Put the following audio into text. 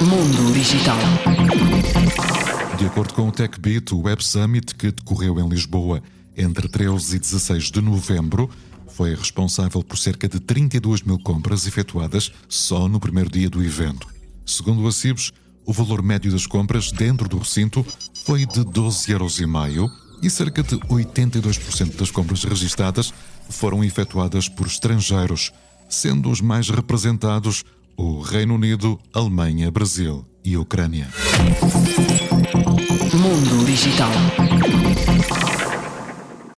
Mundo Digital. De acordo com o TechBit, o Web Summit, que decorreu em Lisboa entre 13 e 16 de novembro, foi responsável por cerca de 32 mil compras efetuadas só no primeiro dia do evento. Segundo a Cibos, o valor médio das compras dentro do recinto foi de 12,5 euros e cerca de 82% das compras registadas foram efetuadas por estrangeiros, sendo os mais representados o Reino Unido, Alemanha, Brasil e Ucrânia. Mundo Digital.